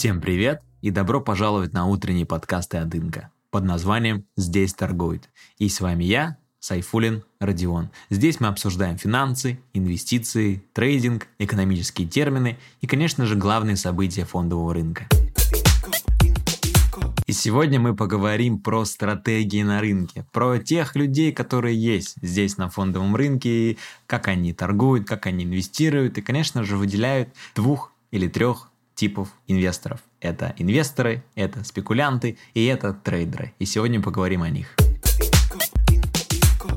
Всем привет и добро пожаловать на утренние подкасты от Инка под названием «Здесь торгуют». И с вами я, Сайфулин Родион. Здесь мы обсуждаем финансы, инвестиции, трейдинг, экономические термины и, конечно же, главные события фондового рынка. И сегодня мы поговорим про стратегии на рынке, про тех людей, которые есть здесь на фондовом рынке, как они торгуют, как они инвестируют и, конечно же, выделяют двух или трех типов инвесторов. Это инвесторы, это спекулянты и это трейдеры. И сегодня поговорим о них.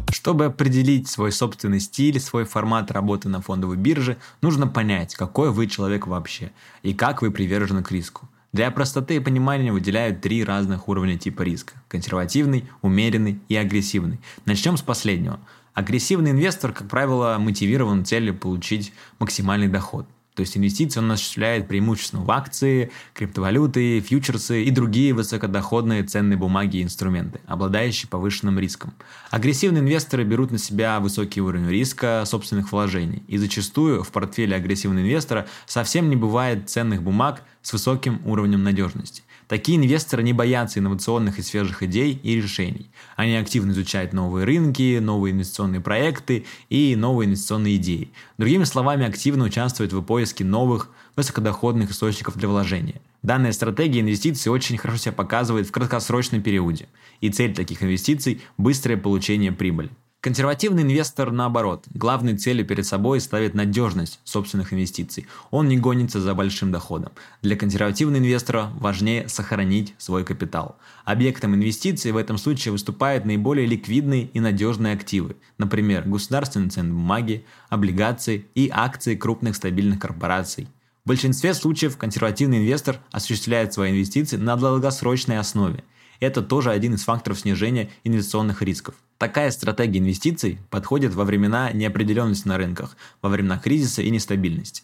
Чтобы определить свой собственный стиль, свой формат работы на фондовой бирже, нужно понять, какой вы человек вообще и как вы привержены к риску. Для простоты и понимания выделяют три разных уровня типа риска. Консервативный, умеренный и агрессивный. Начнем с последнего. Агрессивный инвестор, как правило, мотивирован целью получить максимальный доход. То есть инвестиции он осуществляет преимущественно в акции, криптовалюты, фьючерсы и другие высокодоходные ценные бумаги и инструменты, обладающие повышенным риском. Агрессивные инвесторы берут на себя высокий уровень риска собственных вложений. И зачастую в портфеле агрессивного инвестора совсем не бывает ценных бумаг с высоким уровнем надежности. Такие инвесторы не боятся инновационных и свежих идей и решений. Они активно изучают новые рынки, новые инвестиционные проекты и новые инвестиционные идеи. Другими словами, активно участвуют в поиске новых высокодоходных источников для вложения. Данная стратегия инвестиций очень хорошо себя показывает в краткосрочном периоде. И цель таких инвестиций – быстрое получение прибыли. Консервативный инвестор, наоборот, главной целью перед собой ставит надежность собственных инвестиций. Он не гонится за большим доходом. Для консервативного инвестора важнее сохранить свой капитал. Объектом инвестиций в этом случае выступают наиболее ликвидные и надежные активы, например, государственные ценные бумаги, облигации и акции крупных стабильных корпораций. В большинстве случаев консервативный инвестор осуществляет свои инвестиции на долгосрочной основе. Это тоже один из факторов снижения инвестиционных рисков. Такая стратегия инвестиций подходит во времена неопределенности на рынках, во времена кризиса и нестабильности.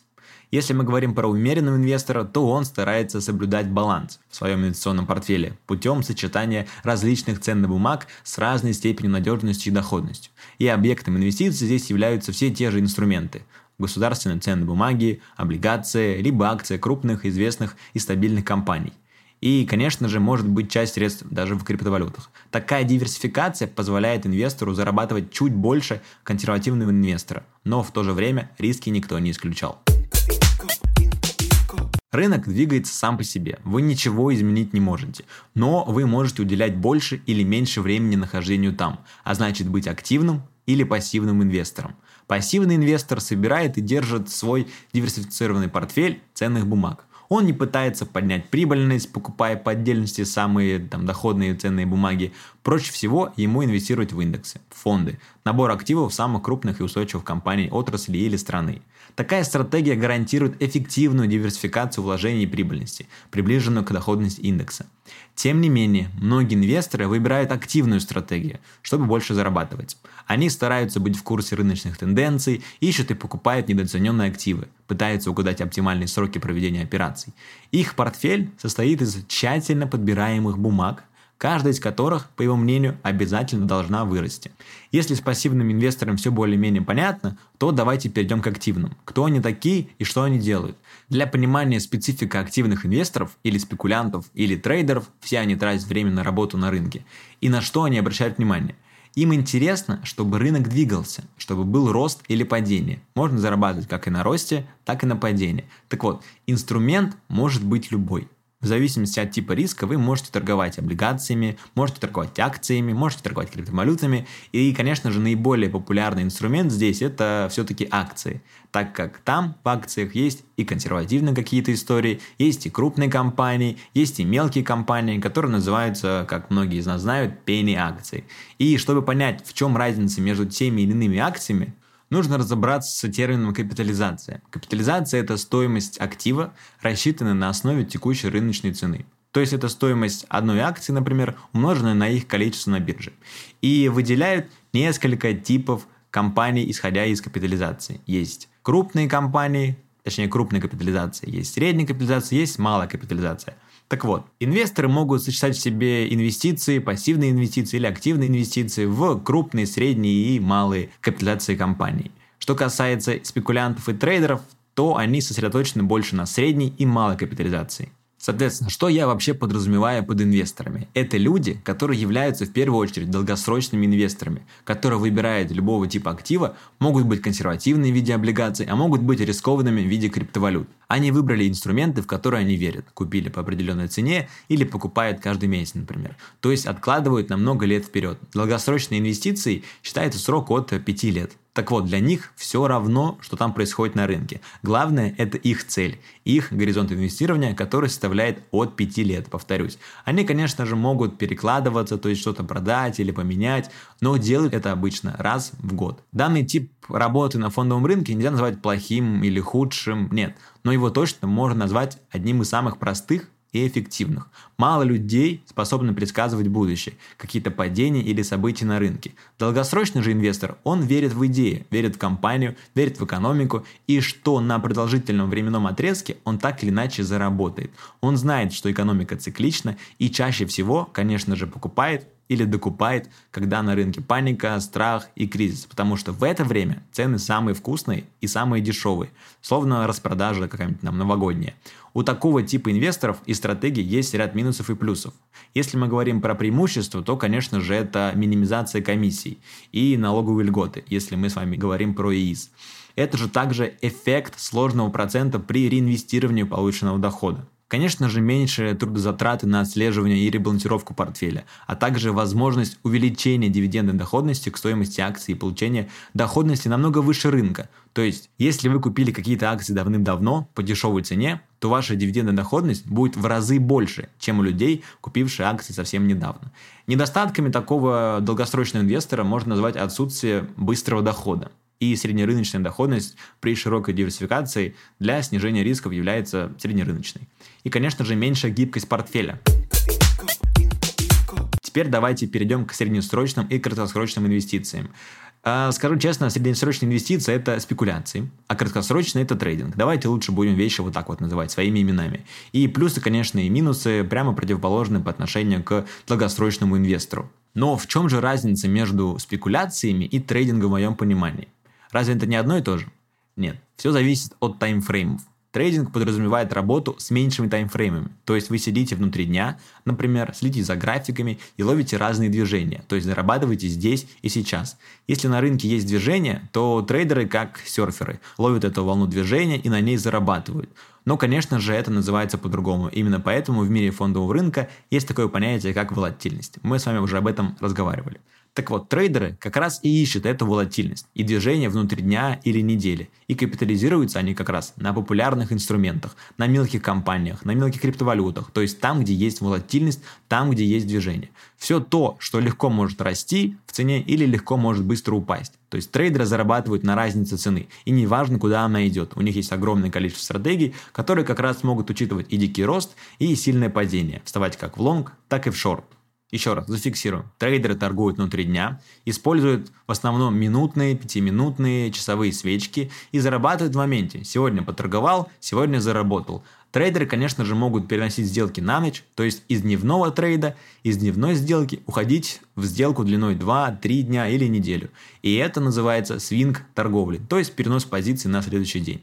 Если мы говорим про умеренного инвестора, то он старается соблюдать баланс в своем инвестиционном портфеле путем сочетания различных ценных бумаг с разной степенью надежности и доходностью. И объектом инвестиций здесь являются все те же инструменты государственные ценные бумаги, облигации, либо акции крупных, известных и стабильных компаний – и, конечно же, может быть часть средств даже в криптовалютах. Такая диверсификация позволяет инвестору зарабатывать чуть больше консервативного инвестора, но в то же время риски никто не исключал. Рынок двигается сам по себе, вы ничего изменить не можете, но вы можете уделять больше или меньше времени нахождению там, а значит быть активным или пассивным инвестором. Пассивный инвестор собирает и держит свой диверсифицированный портфель ценных бумаг. Он не пытается поднять прибыльность, покупая по отдельности самые там, доходные ценные бумаги. Проще всего ему инвестировать в индексы, фонды, набор активов самых крупных и устойчивых компаний отрасли или страны. Такая стратегия гарантирует эффективную диверсификацию вложений и прибыльности, приближенную к доходности индекса. Тем не менее, многие инвесторы выбирают активную стратегию, чтобы больше зарабатывать. Они стараются быть в курсе рыночных тенденций, ищут и покупают недооцененные активы, пытаются угадать оптимальные сроки проведения операций. Их портфель состоит из тщательно подбираемых бумаг, каждая из которых, по его мнению, обязательно должна вырасти. Если с пассивным инвестором все более-менее понятно, то давайте перейдем к активным. Кто они такие и что они делают. Для понимания специфика активных инвесторов или спекулянтов или трейдеров, все они тратят время на работу на рынке. И на что они обращают внимание. Им интересно, чтобы рынок двигался, чтобы был рост или падение. Можно зарабатывать как и на росте, так и на падении. Так вот, инструмент может быть любой. В зависимости от типа риска вы можете торговать облигациями, можете торговать акциями, можете торговать криптовалютами. И, конечно же, наиболее популярный инструмент здесь это все-таки акции. Так как там в акциях есть и консервативные какие-то истории, есть и крупные компании, есть и мелкие компании, которые называются, как многие из нас знают, пени акции. И чтобы понять, в чем разница между теми или иными акциями, нужно разобраться с термином капитализация. Капитализация – это стоимость актива, рассчитанная на основе текущей рыночной цены. То есть это стоимость одной акции, например, умноженная на их количество на бирже. И выделяют несколько типов компаний, исходя из капитализации. Есть крупные компании, точнее крупная капитализация, есть средняя капитализация, есть малая капитализация – так вот, инвесторы могут сочетать в себе инвестиции, пассивные инвестиции или активные инвестиции в крупные, средние и малые капитализации компаний. Что касается спекулянтов и трейдеров, то они сосредоточены больше на средней и малой капитализации. Соответственно, что я вообще подразумеваю под инвесторами? Это люди, которые являются в первую очередь долгосрочными инвесторами, которые выбирают любого типа актива, могут быть консервативные в виде облигаций, а могут быть рискованными в виде криптовалют. Они выбрали инструменты, в которые они верят, купили по определенной цене или покупают каждый месяц, например. То есть откладывают на много лет вперед. Долгосрочные инвестиции считается срок от 5 лет. Так вот, для них все равно, что там происходит на рынке. Главное – это их цель, их горизонт инвестирования, который составляет от 5 лет, повторюсь. Они, конечно же, могут перекладываться, то есть что-то продать или поменять, но делают это обычно раз в год. Данный тип работы на фондовом рынке нельзя назвать плохим или худшим, нет, но его точно можно назвать одним из самых простых и эффективных. Мало людей способны предсказывать будущее, какие-то падения или события на рынке. Долгосрочный же инвестор, он верит в идеи, верит в компанию, верит в экономику и что на продолжительном временном отрезке он так или иначе заработает. Он знает, что экономика циклична и чаще всего, конечно же, покупает или докупает, когда на рынке паника, страх и кризис, потому что в это время цены самые вкусные и самые дешевые, словно распродажа какая-нибудь нам новогодняя. У такого типа инвесторов и стратегий есть ряд минусов и плюсов. Если мы говорим про преимущества, то, конечно же, это минимизация комиссий и налоговые льготы, если мы с вами говорим про ИИС. Это же также эффект сложного процента при реинвестировании полученного дохода. Конечно же, меньше трудозатраты на отслеживание и ребалансировку портфеля, а также возможность увеличения дивидендной доходности к стоимости акций и получения доходности намного выше рынка. То есть, если вы купили какие-то акции давным-давно по дешевой цене, то ваша дивидендная доходность будет в разы больше, чем у людей, купивших акции совсем недавно. Недостатками такого долгосрочного инвестора можно назвать отсутствие быстрого дохода и среднерыночная доходность при широкой диверсификации для снижения рисков является среднерыночной. И, конечно же, меньшая гибкость портфеля. Теперь давайте перейдем к среднесрочным и краткосрочным инвестициям. А, скажу честно, среднесрочные инвестиции – это спекуляции, а краткосрочные – это трейдинг. Давайте лучше будем вещи вот так вот называть, своими именами. И плюсы, конечно, и минусы прямо противоположны по отношению к долгосрочному инвестору. Но в чем же разница между спекуляциями и трейдингом в моем понимании? Разве это не одно и то же? Нет, все зависит от таймфреймов. Трейдинг подразумевает работу с меньшими таймфреймами, то есть вы сидите внутри дня, например, следите за графиками и ловите разные движения, то есть зарабатываете здесь и сейчас. Если на рынке есть движение, то трейдеры, как серферы, ловят эту волну движения и на ней зарабатывают. Но, конечно же, это называется по-другому. Именно поэтому в мире фондового рынка есть такое понятие, как волатильность. Мы с вами уже об этом разговаривали. Так вот, трейдеры как раз и ищут эту волатильность и движение внутри дня или недели. И капитализируются они как раз на популярных инструментах, на мелких компаниях, на мелких криптовалютах, то есть там, где есть волатильность, там, где есть движение. Все то, что легко может расти в цене или легко может быстро упасть. То есть трейдеры зарабатывают на разнице цены, и неважно, куда она идет. У них есть огромное количество стратегий, которые как раз могут учитывать и дикий рост, и сильное падение, вставать как в лонг, так и в шорт. Еще раз, зафиксируем. Трейдеры торгуют внутри дня, используют в основном минутные, пятиминутные, часовые свечки и зарабатывают в моменте. Сегодня поторговал, сегодня заработал. Трейдеры, конечно же, могут переносить сделки на ночь, то есть из дневного трейда, из дневной сделки уходить в сделку длиной 2-3 дня или неделю. И это называется свинг торговли, то есть перенос позиций на следующий день.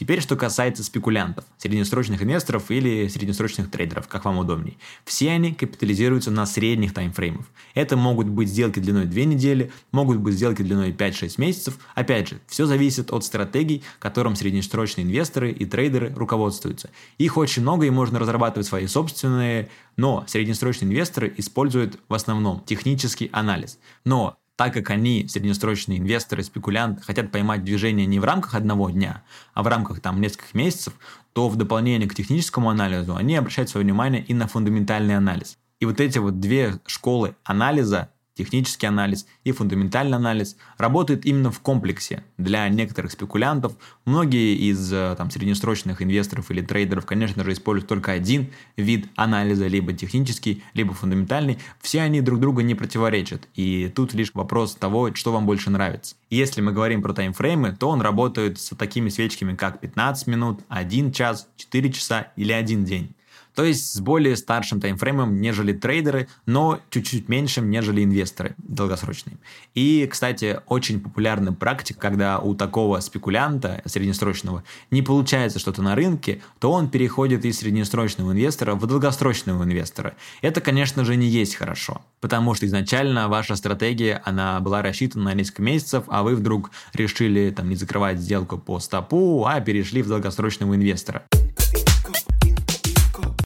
Теперь, что касается спекулянтов, среднесрочных инвесторов или среднесрочных трейдеров, как вам удобней. Все они капитализируются на средних таймфреймах. Это могут быть сделки длиной 2 недели, могут быть сделки длиной 5-6 месяцев. Опять же, все зависит от стратегий, которым среднесрочные инвесторы и трейдеры руководствуются. Их очень много и можно разрабатывать свои собственные, но среднесрочные инвесторы используют в основном технический анализ. Но так как они, среднесрочные инвесторы, спекулянты, хотят поймать движение не в рамках одного дня, а в рамках там нескольких месяцев, то в дополнение к техническому анализу они обращают свое внимание и на фундаментальный анализ. И вот эти вот две школы анализа технический анализ и фундаментальный анализ работают именно в комплексе для некоторых спекулянтов. Многие из э, там, среднесрочных инвесторов или трейдеров, конечно же, используют только один вид анализа, либо технический, либо фундаментальный. Все они друг друга не противоречат. И тут лишь вопрос того, что вам больше нравится. Если мы говорим про таймфреймы, то он работает с такими свечками, как 15 минут, 1 час, 4 часа или 1 день. То есть с более старшим таймфреймом, нежели трейдеры, но чуть-чуть меньшим, нежели инвесторы долгосрочные. И, кстати, очень популярная практика, когда у такого спекулянта среднесрочного не получается что-то на рынке, то он переходит из среднесрочного инвестора в долгосрочного инвестора. Это, конечно же, не есть хорошо, потому что изначально ваша стратегия, она была рассчитана на несколько месяцев, а вы вдруг решили там не закрывать сделку по стопу, а перешли в долгосрочного инвестора.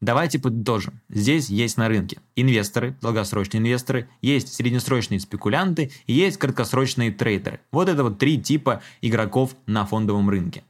Давайте подытожим. Здесь есть на рынке инвесторы, долгосрочные инвесторы, есть среднесрочные спекулянты и есть краткосрочные трейдеры. Вот это вот три типа игроков на фондовом рынке.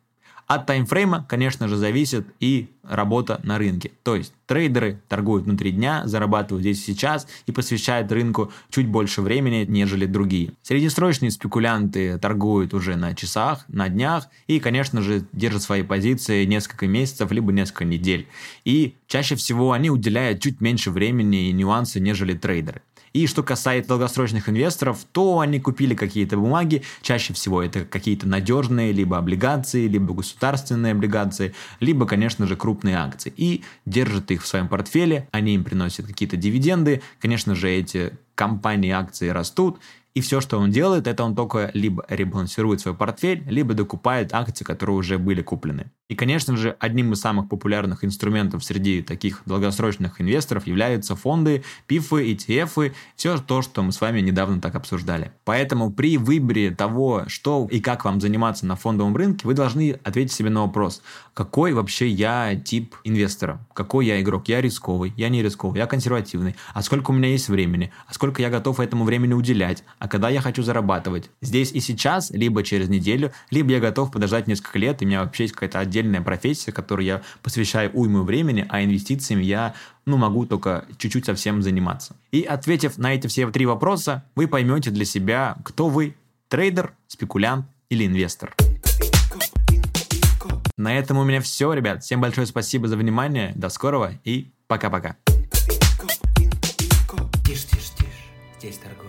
От таймфрейма, конечно же, зависит и работа на рынке. То есть трейдеры торгуют внутри дня, зарабатывают здесь и сейчас и посвящают рынку чуть больше времени, нежели другие. Среднесрочные спекулянты торгуют уже на часах, на днях и, конечно же, держат свои позиции несколько месяцев, либо несколько недель. И чаще всего они уделяют чуть меньше времени и нюансы, нежели трейдеры. И что касается долгосрочных инвесторов, то они купили какие-то бумаги, чаще всего это какие-то надежные, либо облигации, либо государственные облигации, либо, конечно же, крупные акции. И держат их в своем портфеле, они им приносят какие-то дивиденды, конечно же, эти компании, акции растут, и все, что он делает, это он только либо ребалансирует свой портфель, либо докупает акции, которые уже были куплены. И, конечно же, одним из самых популярных инструментов среди таких долгосрочных инвесторов являются фонды, пифы, ETF, все то, что мы с вами недавно так обсуждали. Поэтому при выборе того, что и как вам заниматься на фондовом рынке, вы должны ответить себе на вопрос, какой вообще я тип инвестора, какой я игрок, я рисковый, я не рисковый, я консервативный, а сколько у меня есть времени, а сколько я готов этому времени уделять, а когда я хочу зарабатывать. Здесь и сейчас, либо через неделю, либо я готов подождать несколько лет, и у меня вообще есть какая-то отдельная профессия, которой я посвящаю уйму времени, а инвестициями я ну, могу только чуть-чуть совсем заниматься. И ответив на эти все три вопроса, вы поймете для себя, кто вы – трейдер, спекулянт или инвестор. На этом у меня все, ребят. Всем большое спасибо за внимание. До скорого и пока-пока. Тише, тише, тише. Здесь торгуют.